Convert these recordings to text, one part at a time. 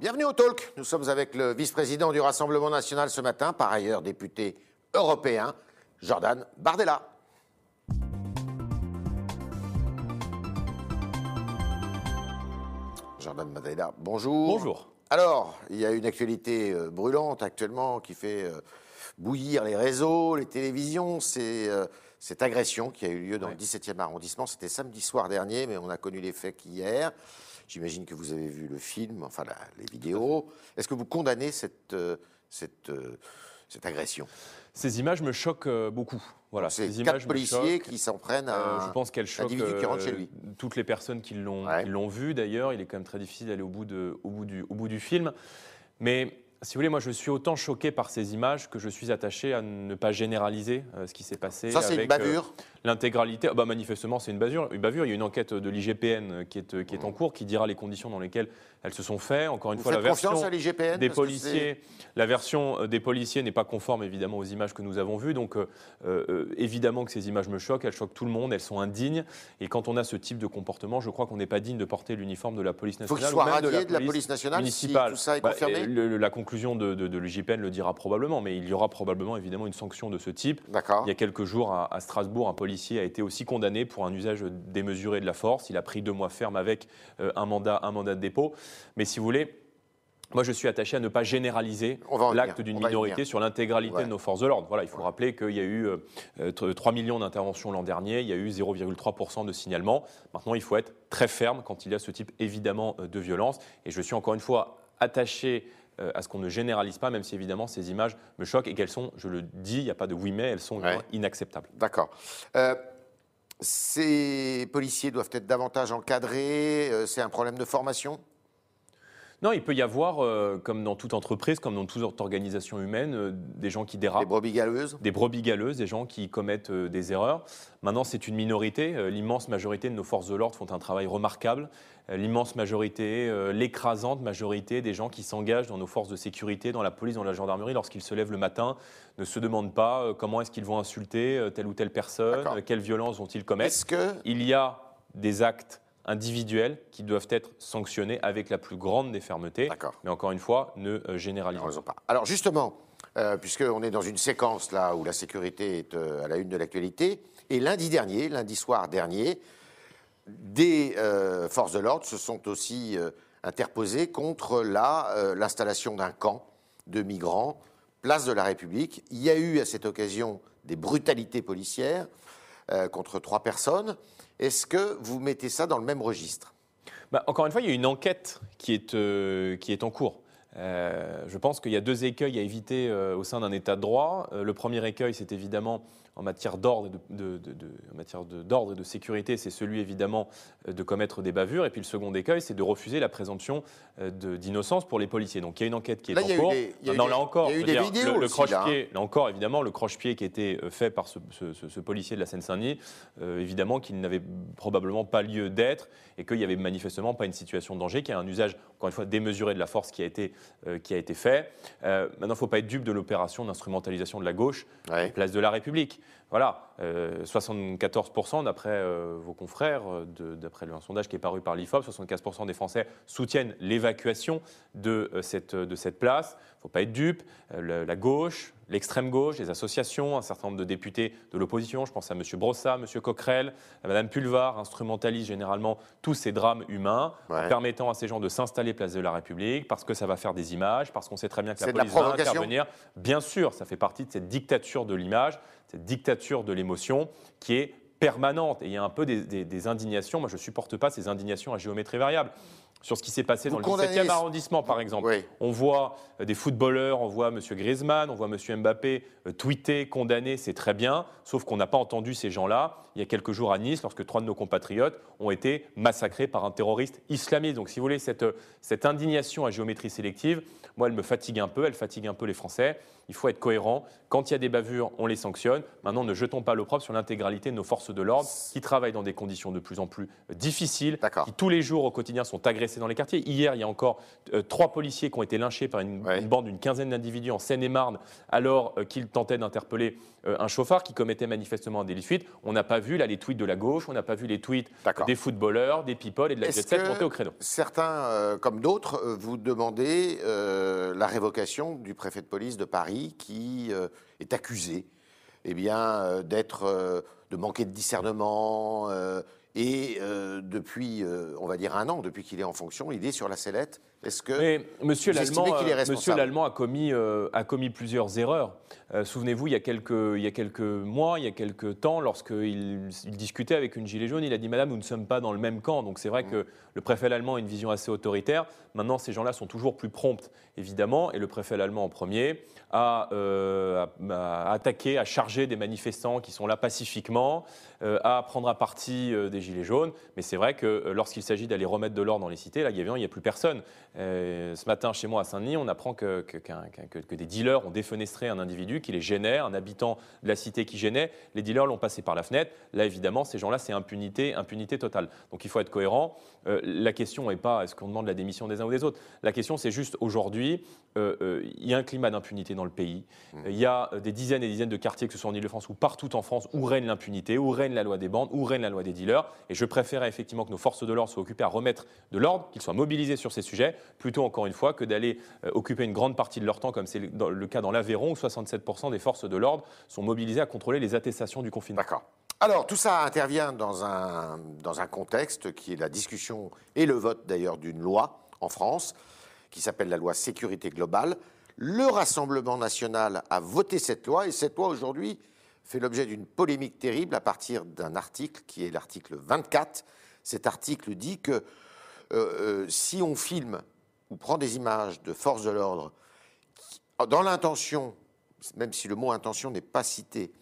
bienvenue au Talk. Nous sommes avec le vice-président du Rassemblement national ce matin, par ailleurs député européen, Jordan Bardella. Jordan Bardella, bonjour. Bonjour. Alors, il y a une actualité euh, brûlante actuellement qui fait euh, bouillir les réseaux, les télévisions. C'est euh, cette agression qui a eu lieu dans le 17e arrondissement. C'était samedi soir dernier, mais on a connu les faits qu'hier. J'imagine que vous avez vu le film, enfin la- les vidéos. Est-ce que vous condamnez cette, euh, cette, euh, cette agression? Ces images me choquent euh, beaucoup. Voilà, ces quatre images me policiers qui s'en prennent à Euh, je pense qu'elles choquent individu qui rentre euh, chez lui. toutes les personnes qui l'ont Ouais. qui l'ont vu. D'ailleurs, il est quand même très difficile d'aller au bout de, au bout du, au bout du film. Mais si vous voulez, moi, je suis autant choqué par ces images que je suis attaché à ne pas généraliser euh, ce qui s'est passé. Ça, c'est une euh, bavure? L'intégralité, ah bah manifestement, c'est une bavure. Une bavure. Il y a une enquête de l'IGPN qui est, qui est en cours, qui dira les conditions dans lesquelles elles se sont faites. Encore une Vous fois, la version des policiers, la version euh, des policiers n'est pas conforme évidemment aux images que nous avons vues. Donc euh, euh, évidemment que ces images me choquent, elles choquent tout le monde, elles sont indignes. Et quand on a ce type de comportement, je crois qu'on n'est pas digne de porter l'uniforme de la police Il faut qu'il nationale. soit ou même radié de la police nationale municipale. si tout ça est Bah, confirmé le- la conclusion de, de, de l'IGPN le dira probablement, mais il y aura probablement évidemment une sanction de ce type. Il y a quelques jours, à, à Strasbourg, un policier a été aussi condamné pour un usage démesuré de la force. Il a pris deux mois ferme avec euh, un, mandat, un mandat de dépôt. Mais si vous voulez, moi, je suis attaché à ne pas généraliser l'acte d'une minorité sur l'intégralité Ouais. de nos forces de l'ordre. Voilà, il faut rappeler qu'il y a eu euh, euh, 3 millions d'interventions l'an dernier, il y a eu 0,3% de signalements. Maintenant, il faut être très ferme quand il y a ce type évidemment euh, de violence. Et je suis encore une fois attaché euh, à ce qu'on ne généralise pas, même si évidemment ces images me choquent et qu'elles sont, je le dis, il n'y a pas de oui mais, elles sont Ouais. inacceptables. D'accord. Euh, ces policiers doivent être davantage encadrés. euh, c'est un problème de formation? Non, il peut y avoir, euh, comme dans toute entreprise, comme dans toute organisation humaine, euh, des gens qui dérapent. Les brebis galeuses des brebis galeuses, des gens qui commettent euh, des erreurs. Maintenant, c'est une minorité. L'immense majorité de nos forces de l'ordre font un travail remarquable. L'immense majorité, l'écrasante majorité des gens qui s'engagent dans nos forces de sécurité, dans la police, dans la gendarmerie, lorsqu'ils se lèvent le matin, ne se demandent pas comment est-ce qu'ils vont insulter telle ou telle personne, quelle violence vont-ils commettre. Est-ce que Il y a des actes individuels qui doivent être sanctionnés avec la plus grande des fermetés. D'accord. Mais encore une fois, ne euh, généralisons pas. Alors justement, euh, puisqu'on est dans une séquence là où la sécurité est euh, à la une de l'actualité, et lundi dernier, lundi soir dernier, des euh, forces de l'ordre se sont aussi interposées contre la, l'installation d'un camp de migrants, place de la République. Il y a eu à cette occasion des brutalités policières euh, contre trois personnes. Est-ce que vous mettez ça dans le même registre? Bah, encore une fois, il y a une enquête qui est, euh, qui est en cours. Euh, je pense qu'il y a deux écueils à éviter au sein d'un État de droit. Le premier écueil, c'est évidemment en matière d'ordre et de, de- de- de- en matière de- d'ordre et de sécurité, c'est celui évidemment euh, de commettre des bavures. Et puis le second écueil, c'est de refuser la présomption euh, d'innocence pour les policiers. Donc il y a une enquête qui est Là, en y a eu cours. des- il y a eu non, des- là encore, il y a eu je veux des dire, vidéos le, là, hein. croche-pied, là encore, évidemment, le croche-pied qui a été euh, fait par ce, ce- ce- ce policier de la Seine-Saint-Denis, euh, évidemment qu'il n'avait probablement pas lieu d'être et qu'il y avait manifestement pas une situation de danger, qu'il y a un usage, encore une fois, démesuré de la force qui a été, euh, qui a été fait. Euh, maintenant, il ne faut pas être dupe de l'opération d'instrumentalisation de la gauche, Ouais. place de la République. Voilà, euh, 74% d'après euh, vos confrères, euh, d'après un sondage qui est paru par l'IFOP, 75% des Français soutiennent l'évacuation de, euh, cette, de cette place. Il ne faut pas être dupe. Euh, la gauche, l'extrême gauche, les associations, un certain nombre de députés de l'opposition, je pense à M. Brossa, M. Coquerel, à Mme Pulvar, instrumentalisent généralement tous ces drames humains Ouais. en permettant à ces gens de s'installer place de la République parce que ça va faire des images, parce qu'on sait très bien que la police va intervenir. Bien sûr, ça fait partie de cette dictature de l'image, cette dictature de l'émotion qui est permanente. Et il y a un peu des, des- des indignations. Moi, je ne supporte pas ces indignations à géométrie variable. Sur ce qui s'est passé Vous dans le condamnez 17e ce- arrondissement, par exemple. Oui. On voit euh, des footballeurs, on voit M. Griezmann, on voit M. Mbappé euh, tweeter, condamner, c'est très bien, sauf qu'on n'a pas entendu ces gens-là il y a quelques jours à Nice, lorsque trois de nos compatriotes ont été massacrés par un terroriste islamiste. Donc, si vous voulez, cette, euh, cette indignation à géométrie sélective, moi, elle me fatigue un peu, elle fatigue un peu les Français. Il faut être cohérent. Quand il y a des bavures, on les sanctionne. Maintenant, ne jetons pas l'opprobre sur l'intégralité de nos forces de l'ordre qui travaillent dans des conditions de plus en plus difficiles, qui tous les jours au quotidien sont progresser dans les quartiers. Hier, il y a encore euh, trois policiers qui ont été lynchés par une, Ouais. une bande d'une quinzaine d'individus en Seine-et-Marne alors euh, qu'ils tentaient d'interpeller euh, un chauffard qui commettait manifestement un délit de fuite. On n'a pas vu là les tweets de la gauche, on n'a pas vu les tweets des footballeurs, des people et de la jet set monter au créneau. Certains, comme d'autres, vous demandez la révocation du préfet de police de Paris qui est accusé eh bien, euh, d'être, euh, de manquer de discernement. euh, et depuis, on va dire un an, depuis qu'il est en fonction, il est sur la sellette. Est-ce que Mais Monsieur l'Allemand, Monsieur a commis euh, a commis plusieurs erreurs. Euh, Souvenez-vous, il y a quelques il y a quelques mois, il y a quelques temps, lorsqu'il il discutait avec une gilet jaune, il a dit Madame, nous ne sommes pas dans le même camp. Donc c'est vrai que le préfet allemand a une vision assez autoritaire. Maintenant, ces gens-là sont toujours plus prompts, évidemment, et le préfet allemand en premier euh, a- a attaqué, a chargé des manifestants qui sont là pacifiquement, à prendre à partie euh, des gilets jaunes. Mais c'est vrai que euh, lorsqu'il s'agit d'aller remettre de l'ordre dans les cités, là, il n'y a plus personne. Euh, ce matin, chez moi à Saint-Denis, on apprend que, que- qu'un- qu'un- que- que des dealers ont défenestré un individu qui les gênait, un habitant de la cité qui gênait. Les dealers l'ont passé par la fenêtre. Là, évidemment, ces gens-là, c'est impunité, impunité totale. Donc il faut être cohérent. Euh, la question n'est pas est-ce qu'on demande la démission des uns ou des autres? La question, c'est juste aujourd'hui, euh, euh, il y a un climat d'impunité dans le pays. Il y a euh, des dizaines et des dizaines de quartiers, que ce soit en Ile-de-France ou partout en France, où règne l'impunité, où règne la loi des bandes, où règne la loi des dealers. Et je préférais effectivement que nos forces de l'ordre soient occupées à remettre de l'ordre, qu'ils soient mobilisés sur ces sujets, plutôt encore une fois que d'aller euh, occuper une grande partie de leur temps, comme c'est le cas dans l'Aveyron, où 67% des forces de l'ordre sont mobilisées à contrôler les attestations du confinement. D'accord. Alors, tout ça intervient dans un, dans un contexte qui est la discussion et le vote d'ailleurs d'une loi en France qui s'appelle la loi sécurité globale. Le Rassemblement national a voté cette loi et cette loi aujourd'hui fait l'objet d'une polémique terrible à partir d'un article qui est l'article 24. Cet article dit que euh, euh, si on filme ou prend des images de forces de l'ordre qui- dans l'intention, même si le mot intention n'est pas cité,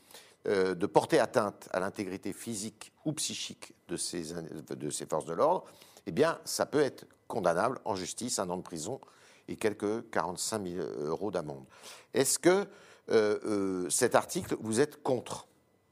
euh, de porter atteinte à l'intégrité physique ou psychique de ces, de ces forces de l'ordre, eh bien, ça peut être condamnable en justice, un an de prison et quelques 45 000 euros d'amende. Est-ce que cet article, vous êtes contre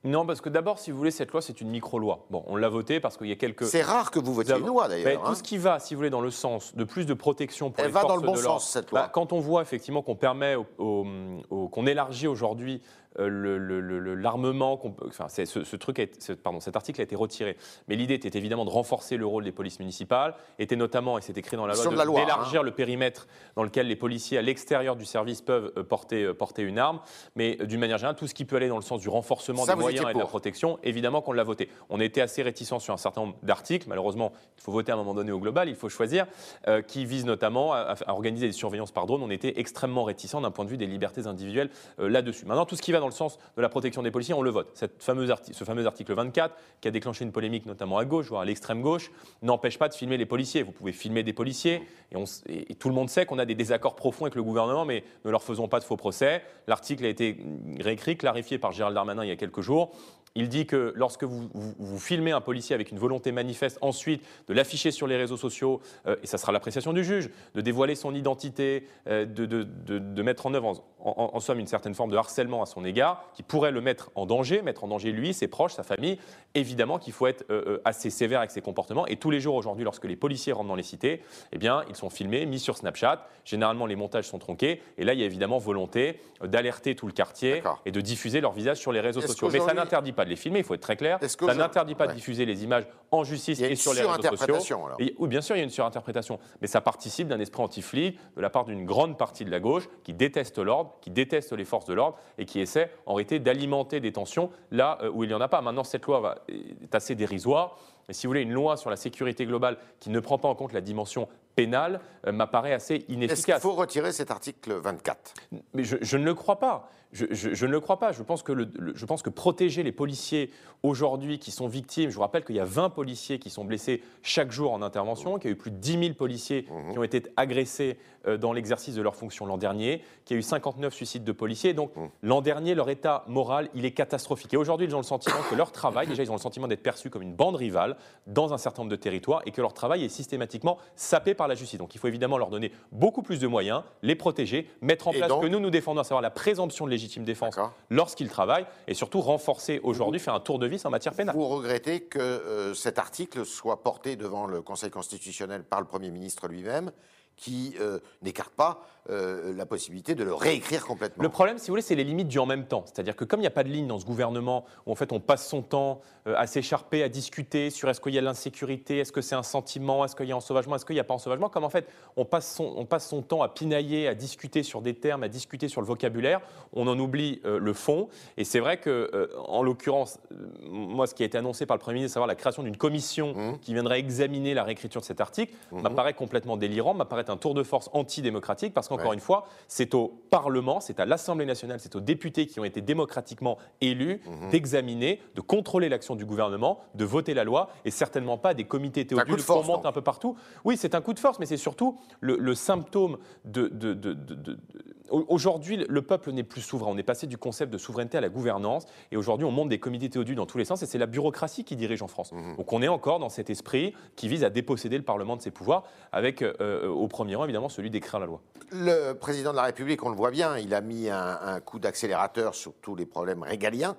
Non, parce que d'abord, si vous voulez, cette loi, c'est une micro-loi. Bon, on l'a votée parce qu'il y a quelques. C'est rare que vous votiez une loi, Mais d'ailleurs. tout hein. ce qui va, si vous voulez, dans le sens de plus de protection pour Elle les va forces dans le bon sens, cette loi. bah, quand on voit effectivement qu'on permet, au- au- au- qu'on élargit aujourd'hui euh, le- le- le- le- l'armement, enfin, ce, ce truc, ce- pardon, cet article a été retiré. Mais l'idée était évidemment de renforcer le rôle des polices municipales, était notamment, et c'est écrit dans la loi, de loi, d'élargir le périmètre dans lequel les policiers à l'extérieur du service peuvent euh, porter, euh, porter une arme. Mais d'une manière générale, tout ce qui peut aller dans le sens du renforcement Ça, des vous moyens et de la protection, évidemment qu'on l'a voté. On était assez réticents sur un certain nombre d'articles, malheureusement, il faut voter à un moment donné au global, il faut choisir, euh, qui visent notamment à, à organiser des surveillances par drone. On était extrêmement réticents d'un point de vue des libertés individuelles euh, là-dessus. Maintenant, tout ce qui va dans le sens de la protection des policiers, on le vote. Cette fameuse ce fameux article 24, qui a déclenché une polémique notamment à gauche, voire à l'extrême gauche, n'empêche pas de filmer les policiers. Vous pouvez filmer des policiers, et, on s- et- et tout le monde sait qu'on a des désaccords profonds avec le gouvernement, mais ne leur faisons pas de faux procès. L'article a été réécrit, clarifié par Gérald Darmanin il y a quelques jours. 그리고 Il dit que lorsque vous, vous- vous filmez un policier avec une volonté manifeste, ensuite de l'afficher sur les réseaux sociaux, euh, et ça sera l'appréciation du juge, de dévoiler son identité, euh, de, de- de- de mettre en œuvre, en, en- en somme, une certaine forme de harcèlement à son égard, qui pourrait le mettre en danger, mettre en danger lui, ses proches, sa famille, évidemment qu'il faut être euh, assez sévère avec ses comportements. Et tous les jours aujourd'hui, lorsque les policiers rentrent dans les cités, eh bien, ils sont filmés, mis sur Snapchat. Généralement, les montages sont tronqués. Et là, il y a évidemment volonté d'alerter tout le quartier et de diffuser leur visage sur les réseaux sociaux. Mais ça n'interdit pas de les filmer, il faut être très clair. Ça n'interdit pas de diffuser les images en justice et sur les réseaux sociaux. Et- oui, bien sûr, il y a une surinterprétation, mais ça participe d'un esprit anti-flic de la part d'une grande partie de la gauche qui déteste l'ordre, qui déteste les forces de l'ordre et qui essaie en réalité d'alimenter des tensions là euh, où il n'y en a pas. Maintenant, cette loi va- est assez dérisoire. Et si vous voulez, une loi sur la sécurité globale qui ne prend pas en compte la dimension pénale euh, m'apparaît assez Est-ce qu'il inefficace. faut retirer cet article 24 Mais je, je ne le crois pas. Je, je- je ne le crois pas. Je pense que, le- le- je pense que protéger les policiers aujourd'hui qui sont victimes, je vous rappelle qu'il y a 20 policiers qui sont blessés chaque jour en intervention, qu'il y a eu plus de 10 000 policiers qui ont été agressés euh, dans l'exercice de leurs fonctions l'an dernier, qu'il y a eu 59 suicides de policiers. Donc l'an dernier, leur état moral, il est catastrophique. Et aujourd'hui, ils ont le sentiment que leur travail, déjà, ils ont le sentiment d'être perçus comme une bande rivale dans un certain nombre de territoires et que leur travail est systématiquement sapé par la justice. Donc il faut évidemment leur donner beaucoup plus de moyens, les protéger, mettre en place ce que nous nous défendons, à savoir la présomption de légitime défense lorsqu'ils travaillent, et surtout renforcer aujourd'hui, faire un tour de vis en matière pénale. Vous regrettez que euh, cet article soit porté devant le Conseil constitutionnel par le Premier ministre lui-même qui euh, n'écarte pas euh, la possibilité de le réécrire complètement. Le problème, si vous voulez, c'est les limites du en même temps. C'est-à-dire que comme il n'y a pas de ligne dans ce gouvernement où en fait on passe son temps euh, à s'écharper, à discuter sur est-ce qu'il y a l'insécurité, est-ce que c'est un sentiment, est-ce qu'il y a ensauvagement, est-ce qu'il n'y a pas ensauvagement, comme en fait on passe, son, on passe son temps à pinailler, à discuter sur des termes, à discuter sur le vocabulaire, on en oublie le fond. Et c'est vrai que, en l'occurrence, moi, ce qui a été annoncé par le Premier ministre, savoir la création d'une commission mmh. qui viendrait examiner la réécriture de cet article, mmh. m'apparaît complètement délirant, m'apparaît un tour de force antidémocratique, parce qu'encore une fois, c'est au Parlement, c'est à l'Assemblée nationale, c'est aux députés qui ont été démocratiquement élus mhm. d'examiner, de contrôler l'action du gouvernement, de voter la loi, et certainement pas des comités théodules qu'on monte un peu partout. Oui, c'est un coup de force, mais c'est surtout le, symptôme de, de, de Aujourd'hui, le peuple n'est plus souverain. On est passé du concept de souveraineté à la gouvernance. Et aujourd'hui, on monte des comités théodus dans tous les sens. Et c'est la bureaucratie qui dirige en France. Mhm. Donc on est encore dans cet esprit qui vise à déposséder le Parlement de ses pouvoirs, avec euh, au premier rang, évidemment, celui d'écrire la loi. Le président de la République, on le voit bien, il a mis un coup d'accélérateur sur tous les problèmes régaliens.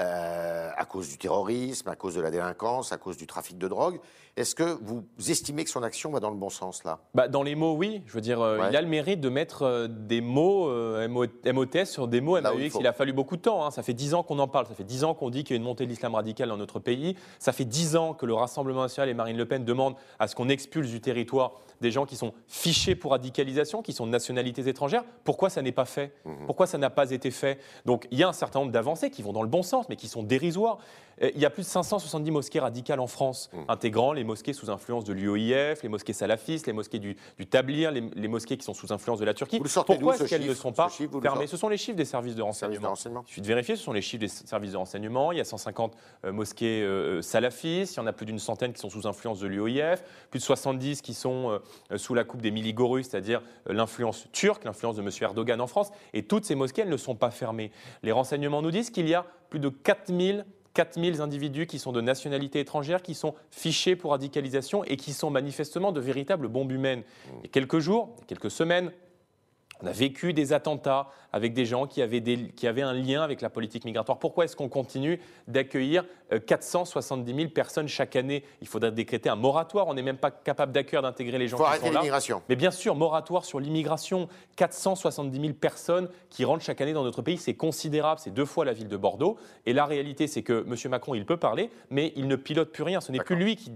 Euh, à cause du terrorisme, à cause de la délinquance, à cause du trafic de drogue. Est-ce que vous estimez que son action va dans le bon sens là? Bah, Dans les mots, oui. Je veux dire, euh, il a le mérite de mettre euh, des mots MOTS sur des mots MAUX. Il, a fallu beaucoup de temps. Hein. Ça fait dix ans qu'on en parle. Ça fait dix ans qu'on dit qu'il y a une montée de l'islam radical dans notre pays. Ça fait dix ans que le Rassemblement national et Marine Le Pen demandent à ce qu'on expulse du territoire des gens qui sont fichés pour radicalisation, qui sont de nationalités étrangères. Pourquoi ça n'est pas fait? Mhm. Pourquoi ça n'a pas été fait? Donc il y a un certain nombre d'avancées qui vont dans le bon sens, mais qui sont dérisoires. Euh, il y a plus de 570 mosquées radicales en France, mhm. intégrant les mosquées sous influence de l'UOIF, les mosquées salafistes, les mosquées du, du Tablir, les, mosquées qui sont sous influence de la Turquie. Pourquoi est-ce qu'elles ne sont pas fermées Ce sont les chiffres des services de renseignement. Je suis de vérifier, ce sont les chiffres des services de renseignement. Il y a 150 euh, mosquées euh, salafistes, il y en a plus d'une centaine qui sont sous influence de l'UOIF, plus de 70 qui sont euh, sous la coupe des Miligorus, c'est-à-dire l'influence turque, l'influence de M. Erdogan en France. Et toutes ces mosquées, elles ne sont pas fermées. Les renseignements nous disent qu'il y a plus de 4000 4000 individus qui sont de nationalité étrangère, qui sont fichés pour radicalisation et qui sont manifestement de véritables bombes humaines. Il y a quelques jours, quelques semaines, on a vécu des attentats avec des gens qui avaient, qui avaient un lien avec la politique migratoire. Pourquoi est-ce qu'on continue d'accueillir 470 euh, 000 personnes chaque année? Il faudrait décréter un moratoire. On n'est même pas capable d'accueillir, d'intégrer les gens qui sont là. l'immigration. Mais bien sûr, moratoire sur l'immigration. 470 000 personnes qui rentrent chaque année dans notre pays, c'est considérable. C'est deux fois la ville de Bordeaux. Et la réalité, c'est que M. Macron, il peut parler, mais il ne pilote plus rien. Ce n'est plus lui qui,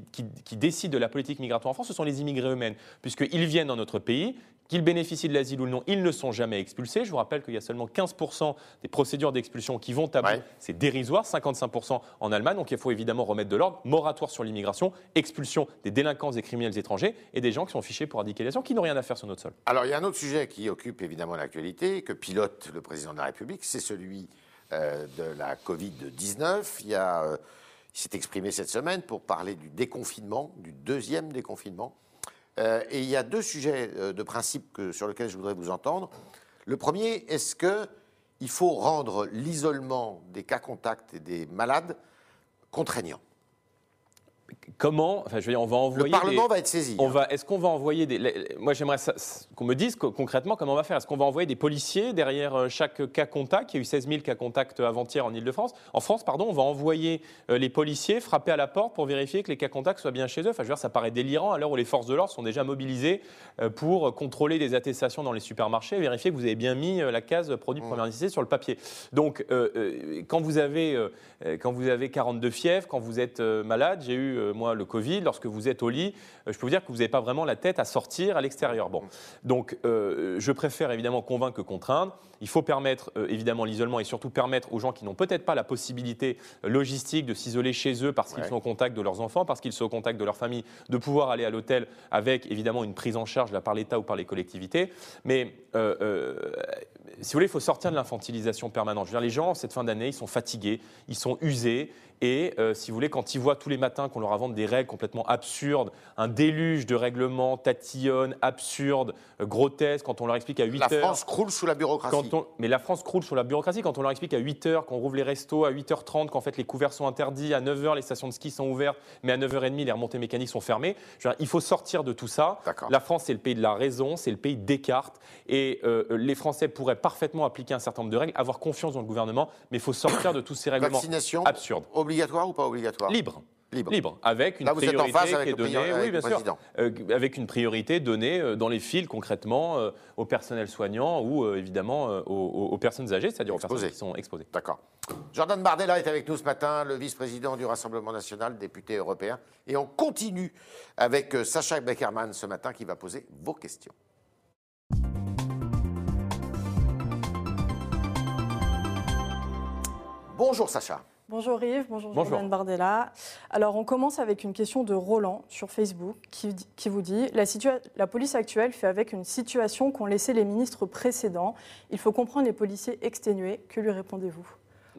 qui décide de la politique migratoire en France, ce sont les immigrés eux-mêmes. Puisqu'ils viennent dans notre pays, qu'ils bénéficient de l'asile ou non, ils ne sont jamais expulsés. Je vous rappelle qu'il y a seulement 15% des procédures d'expulsion qui vont à bout. C'est dérisoire, 55% en Allemagne. Donc il faut évidemment remettre de l'ordre, moratoire sur l'immigration, expulsion des délinquants et criminels étrangers et des gens qui sont fichés pour radicalisation, qui n'ont rien à faire sur notre sol. Alors il y a un autre sujet qui occupe évidemment l'actualité, que pilote le président de la République, c'est celui euh, de la Covid-19. Il, euh, il s'est exprimé cette semaine pour parler du déconfinement, du deuxième déconfinement. Euh, et il y a deux sujets euh, de principe sur lesquels je voudrais vous entendre. Le premier, est-ce qu'il faut rendre l'isolement des cas contacts et des malades contraignant? Comment? Enfin, je veux dire, on va envoyer. Le Parlement va être saisi. On hein. va. Est-ce qu'on va envoyer des Moi, j'aimerais me dise concrètement comment on va faire. Est-ce qu'on va envoyer des policiers derrière euh, chaque cas contact? Il y a eu 16 000 cas contacts avant-hier en Ile-de-France. En France, pardon, on va envoyer euh, les policiers frapper à la porte pour vérifier que les cas contacts soient bien chez eux. Enfin, je veux dire, ça paraît délirant à l'heure où les forces de l'ordre sont déjà mobilisées euh, pour contrôler des attestations dans les supermarchés, vérifier que vous avez bien mis la case produit mmh. première nécessité sur le papier. Donc, quand vous avez quand vous avez 42 fièvres, quand vous êtes malade, j'ai eu moi le Covid, lorsque vous êtes au lit, je peux vous dire que vous n'avez pas vraiment la tête à sortir à l'extérieur. Bon. Donc, euh, je préfère évidemment convaincre que contraindre. Il faut permettre euh, évidemment l'isolement et surtout permettre aux gens qui n'ont peut-être pas la possibilité logistique de s'isoler chez eux parce qu'ils sont au contact de leurs enfants, parce qu'ils sont au contact de leur famille, de pouvoir aller à l'hôtel avec évidemment une prise en charge là, par l'État ou par les collectivités. Mais si vous voulez, il faut sortir de l'infantilisation permanente. Je veux dire, les gens, cette fin d'année, ils sont fatigués, ils sont usés. Et euh, si vous voulez, quand ils voient tous les matins qu'on leur invente des règles complètement absurdes, un déluge de règlements tatillonnes, absurdes, euh, grotesques, quand on leur explique à 8 La heures. France croule sous la bureaucratie. Quand on- mais la France croule sur la bureaucratie. Quand on leur explique à 8 heures qu'on rouvre les restos, à 8h30, qu'en fait les couverts sont interdits, à 9h les stations de ski sont ouvertes, mais à 9h30 les remontées mécaniques sont fermées. Je veux dire, il faut sortir de tout ça. La France, c'est le pays de la raison, c'est le pays des cartes. Et euh, les Français pourraient parfaitement appliquer un certain nombre de règles, avoir confiance dans le gouvernement, mais il faut sortir de tous ces règlements Vaccination absurdes. Obligatoire ou pas obligatoire? Libre. Libre. Libre, avec une Là, vous êtes en priorité phase avec qui est le donnée, avec oui, bien sûr. Euh, avec une priorité donnée euh, dans les fils concrètement euh, au personnel soignant ou euh, évidemment aux, aux- personnes âgées, c'est-à-dire aux personnes qui sont exposées. D'accord. Jordan Bardella est avec nous ce matin, le vice-président du Rassemblement national, député européen. Et on continue avec Sacha Beckerman ce matin qui va poser vos questions. Bonjour Sacha. Bonjour Yves, bonjour, Bonjour. Jordan Bardella. Alors on commence avec une question de Roland sur Facebook qui, qui vous dit la, police actuelle fait avec une situation qu'ont laissé les ministres précédents. Il faut comprendre les policiers exténués. Que lui répondez-vous?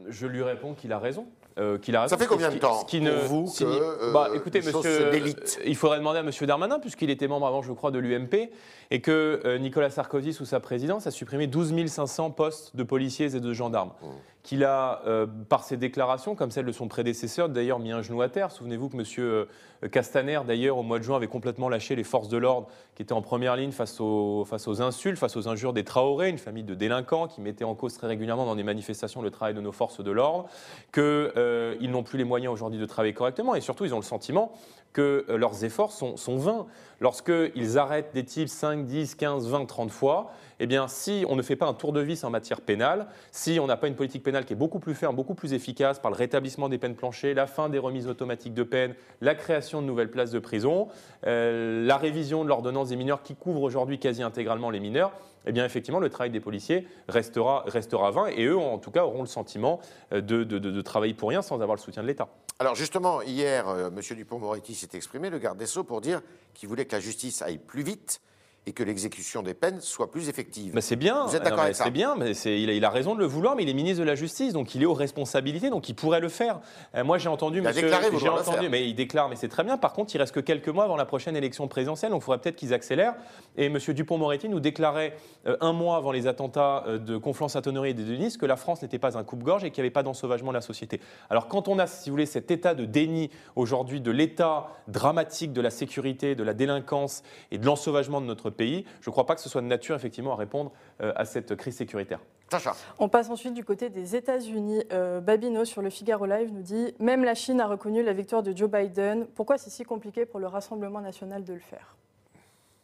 Je lui réponds qu'il a raison. euh, qu'il a raison. Ça fait combien Ce de qui- temps ce qui pour ne vous que, euh, bah, écoutez, monsieur, euh, il faudrait demander à Monsieur Darmanin, puisqu'il était membre avant, je crois, de l'UMP, et que euh, Nicolas Sarkozy, sous sa présidence, a supprimé 12 500 postes de policiers et de gendarmes. Mmh. Qu'il a, euh, par ses déclarations, comme celle de son prédécesseur, d'ailleurs mis un genou à terre. Souvenez-vous que Monsieur euh, Castaner, d'ailleurs, au mois de juin, avait complètement lâché les forces de l'ordre qui étaient en première ligne face aux, insultes, face aux injures des Traoré, une famille de délinquants qui mettaient en cause très régulièrement dans des manifestations le travail de nos forces de l'ordre, qu'ils n'ont plus les moyens aujourd'hui de travailler correctement et surtout ils ont le sentiment que euh, leurs efforts sont, vains. Lorsqu'ils arrêtent des types 5, 10, 15, 20, 30 fois, eh bien, si on ne fait pas un tour de vis en matière pénale, si on n'a pas une politique pénale qui est beaucoup plus ferme, beaucoup plus efficace par le rétablissement des peines planchées, la fin des remises automatiques de peine, la création de nouvelles places de prison, euh, la révision de l'ordonnance des mineurs qui couvre aujourd'hui quasi intégralement les mineurs, eh bien effectivement le travail des policiers restera, restera vain et eux en tout cas auront le sentiment euh, de, de- travailler pour rien sans avoir le soutien de l'État. Alors justement, hier, euh, M. Dupont-Moretti s'est exprimé, le garde des Sceaux, pour dire qu'il voulait que la justice aille plus vite et que l'exécution des peines soit plus effective. C'est bien. Vous êtes Ah, d'accord avec ça C'est bien, mais il, a, il a raison de le vouloir, mais il est ministre de la Justice, donc il est aux responsabilités, donc il pourrait le faire. Euh, moi, j'ai entendu, Il a monsieur, déclaré j'ai entendu, mais il déclare, mais c'est très bien. Par contre, il reste que quelques mois avant la prochaine élection présidentielle, donc il faudrait peut-être qu'ils accélèrent. Et monsieur Dupont-Moretti nous déclarait euh, un mois avant les attentats euh, de Conflans-Sainte-Honoré et de Denis que la France n'était pas un coupe-gorge et qu'il n'y avait pas d'ensauvagement de la société. Alors quand on a, si vous voulez, cet état de déni aujourd'hui de l'état dramatique de la sécurité, de la délinquance et de l'ensauvagement de notre pays, je ne crois pas que ce soit de nature effectivement à répondre euh, à cette crise sécuritaire. Sacha, On passe ensuite du côté des États-Unis. Euh, Babino sur le Figaro Live nous dit Même la Chine a reconnu la victoire de Joe Biden. Pourquoi c'est si compliqué pour le Rassemblement national de le faire?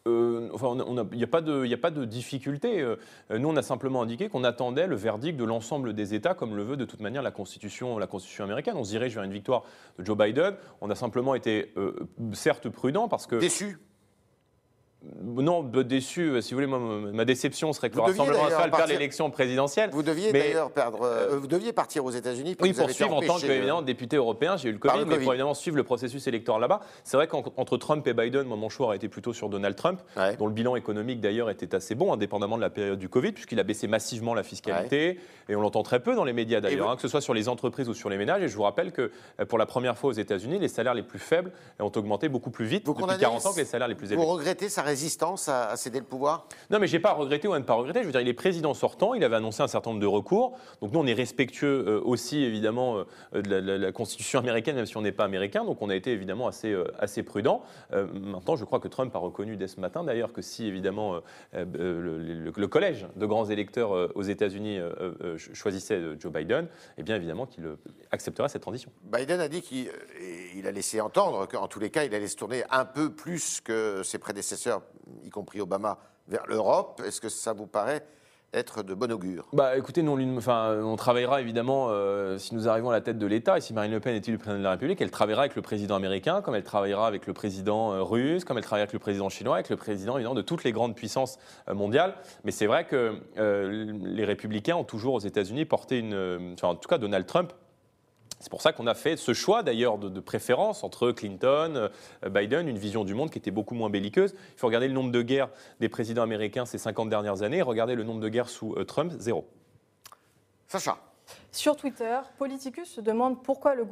Euh, enfin, il n'y a, pas de- il y a pas de difficulté. Euh, nous, on a simplement indiqué qu'on attendait le verdict de l'ensemble des États, comme le veut de toute manière la Constitution, la Constitution américaine. On se dirige vers une victoire de Joe Biden. On a simplement été, euh, certes, prudent parce que. déçu Non, déçu, euh, si vous voulez, moi, ma déception serait que Vous le Rassemblement national l'élection présidentielle. Vous deviez d'ailleurs perdre, euh, vous deviez partir aux États-Unis. Oui, pour suivre en tant que euh, évidemment, député européen, j'ai eu le Covid, le mais Covid. pour évidemment suivre le processus électoral là-bas. C'est vrai qu'entre Trump et Biden, moi, mon choix aurait été plutôt sur Donald Trump, Ouais. dont le bilan économique d'ailleurs était assez bon, indépendamment de la période du Covid, puisqu'il a baissé massivement la fiscalité, et on l'entend très peu dans les médias d'ailleurs, vous- hein, que ce soit sur les entreprises ou sur les ménages. Et je vous rappelle que euh, pour la première fois aux États-Unis, les salaires les plus faibles ont augmenté beaucoup plus vite Vous depuis condamnez 40 ans que les salaires les plus élevés. Vous regrettez sa résistance à, à céder le pouvoir? Non, mais j'ai pas à regretter ou à ne pas regretter. Je veux dire, il est président sortant, il avait annoncé un certain nombre de recours. Donc nous, on est respectueux euh, aussi, évidemment, euh, de la, la- la Constitution américaine, même si on n'est pas américain. Donc on a été évidemment assez, euh, assez prudent. Euh, maintenant, je crois que Trump a reconnu dès ce matin, d'ailleurs, que si, évidemment, le, le- le collège de grands électeurs aux États-Unis ch- choisissait Joe Biden, eh bien, évidemment, qu'il accepterait cette transition. Biden a dit qu'il a laissé entendre qu'en tous les cas, il allait se tourner un peu plus que ses prédécesseurs, y compris Obama, vers l'Europe. Est-ce que ça vous paraît être de bon augure? Bah, écoutez, nous, on, enfin, on travaillera évidemment, euh, si nous arrivons à la tête de l'État, et si Marine Le Pen est élue présidente de la République, elle travaillera avec le président américain, comme elle travaillera avec le président euh, russe, comme elle travaillera avec le président chinois, avec le président évidemment de toutes les grandes puissances euh, mondiales. Mais c'est vrai que les républicains ont toujours aux États-Unis porté une. enfin, en tout cas, Donald Trump C'est pour ça qu'on a fait ce choix d'ailleurs de, préférence entre Clinton, euh, Biden, une vision du monde qui était beaucoup moins belliqueuse. Il faut regarder le nombre de guerres des présidents américains ces 50 dernières années et regarder le nombre de guerres sous euh, Trump, zéro. Sacha. Sur Twitter, Politicus se demande pourquoi, le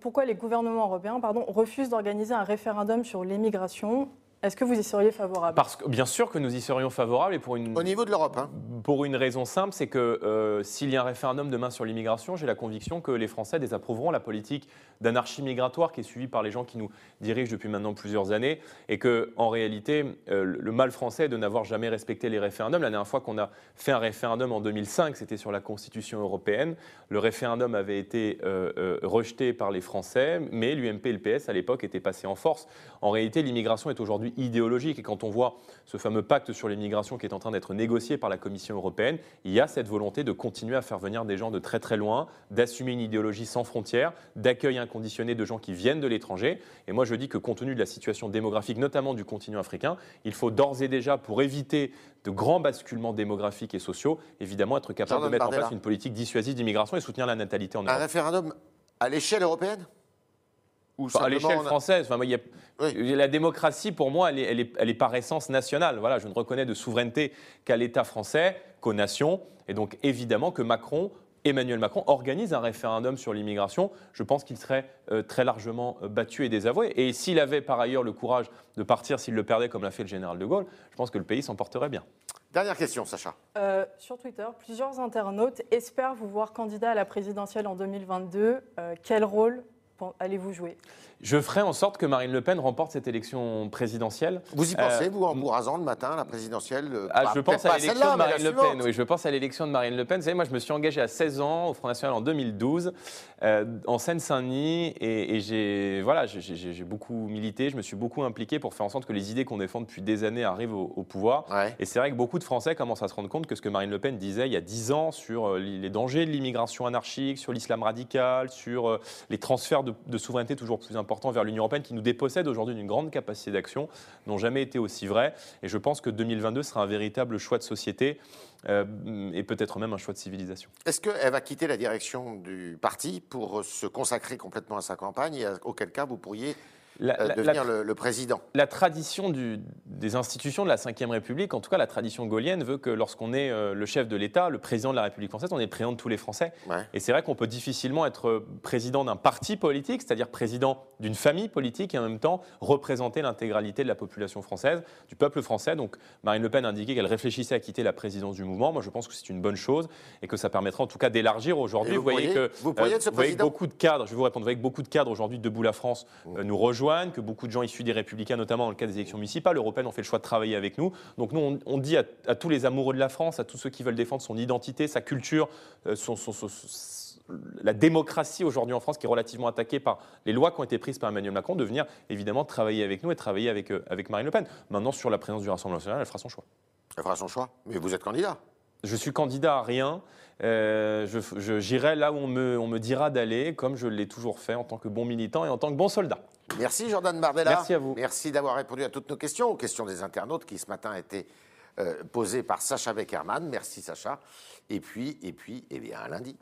pourquoi les gouvernements européens pardon, refusent d'organiser un référendum sur l'immigration est-ce que vous y seriez favorable? Parce que bien sûr que nous y serions favorables et pour une au niveau de l'Europe. Hein. Pour une raison simple, c'est que euh, s'il y a un référendum demain sur l'immigration, j'ai la conviction que les Français désapprouveront la politique d'anarchie migratoire qui est suivie par les gens qui nous dirigent depuis maintenant plusieurs années et que en réalité euh, le mal français est de n'avoir jamais respecté les référendums. La dernière fois qu'on a fait un référendum en 2005, c'était sur la Constitution européenne. Le référendum avait été euh, rejeté par les Français, mais l'UMP et le PS à l'époque étaient passés en force. En réalité, l'immigration est aujourd'hui idéologique. Et quand on voit ce fameux pacte sur l'immigration qui est en train d'être négocié par la Commission européenne, il y a cette volonté de continuer à faire venir des gens de très très loin, d'assumer une idéologie sans frontières, d'accueil inconditionné de gens qui viennent de l'étranger. Et moi je dis que compte tenu de la situation démographique, notamment du continent africain, il faut d'ores et déjà, pour éviter de grands basculements démographiques et sociaux, évidemment être capable de mettre en place une politique dissuasive d'immigration et soutenir la natalité en Europe. Un référendum à l'échelle européenne? À l'échelle française. Enfin, La démocratie, pour moi, elle est, elle, est, par essence nationale. Voilà, je ne reconnais de souveraineté qu'à l'État français, qu'aux nations. Et donc, évidemment, que Macron Emmanuel Macron organise un référendum sur l'immigration, je pense qu'il serait euh, très largement euh, battu et désavoué. Et s'il avait par ailleurs le courage de partir, s'il le perdait comme l'a fait le général de Gaulle, je pense que le pays s'en porterait bien. Dernière question, Sacha. Euh, sur Twitter, plusieurs internautes espèrent vous voir candidat à la présidentielle en 2022. quel rôle allez-vous jouer? Je ferai en sorte que Marine Le Pen remporte cette élection présidentielle. Vous y pensez, euh, vous, en bourrasant le matin, la présidentielle euh, ah, Je pense à l'élection de Marine Le Pen. Oui, je pense à l'élection de Marine Le Pen. Vous savez, moi, je me suis engagé à 16 ans au Front National en 2012, euh, en Seine-Saint-Denis, et, j'ai voilà, j'ai beaucoup milité, je me suis beaucoup impliqué pour faire en sorte que les idées qu'on défend depuis des années arrivent au, pouvoir. Et c'est vrai que beaucoup de Français commencent à se rendre compte que ce que Marine Le Pen disait il y a 10 ans sur les dangers de l'immigration anarchique, sur l'islam radical, sur les transferts de, de souveraineté toujours plus importants vers l'Union européenne qui nous dépossède aujourd'hui d'une grande capacité d'action, n'ont jamais été aussi vrais. Et je pense que 2022 sera un véritable choix de société euh, et peut-être même un choix de civilisation. Est-ce qu'elle va quitter la direction du parti pour se consacrer complètement à sa campagne et auquel cas vous pourriez la, euh, devenir le, président. La tradition des institutions de la Ve République, en tout cas la tradition gaulienne, veut que lorsqu'on est euh, le chef de l'État, le président de la République française, on est le président de tous les Français. Et c'est vrai qu'on peut difficilement être président d'un parti politique, c'est-à-dire président d'une famille politique et en même temps représenter l'intégralité de la population française, du peuple français. Donc Marine Le Pen a indiqué qu'elle réfléchissait à quitter la présidence du mouvement. Moi, je pense que c'est une bonne chose et que ça permettra en tout cas d'élargir aujourd'hui. Vous, voyez que vous, euh, vous voyez beaucoup de cadres, je vais vous répondre, vous voyez que beaucoup de cadres aujourd'hui debout la France nous rejoignent que beaucoup de gens issus des Républicains, notamment dans le cas des élections municipales européennes, ont fait le choix de travailler avec nous. Donc nous, on, dit à, tous les amoureux de la France, à tous ceux qui veulent défendre son identité, sa culture, euh, la démocratie aujourd'hui en France qui est relativement attaquée par les lois qui ont été prises par Emmanuel Macron, de venir évidemment travailler avec nous et travailler avec, euh, avec Marine Le Pen. Maintenant, sur la présence du Rassemblement national, elle fera son choix. Elle fera son choix Mais vous êtes candidat je suis candidat à rien. Euh, J'irai là où on me, on me dira d'aller, comme je l'ai toujours fait en tant que bon militant et en tant que bon soldat. Merci Jordan Bardella. Merci à vous. Merci d'avoir répondu à toutes nos questions, aux questions des internautes qui ce matin étaient euh, posées par Sacha Beckerman. Merci Sacha. Et puis, et puis, eh bien, à lundi.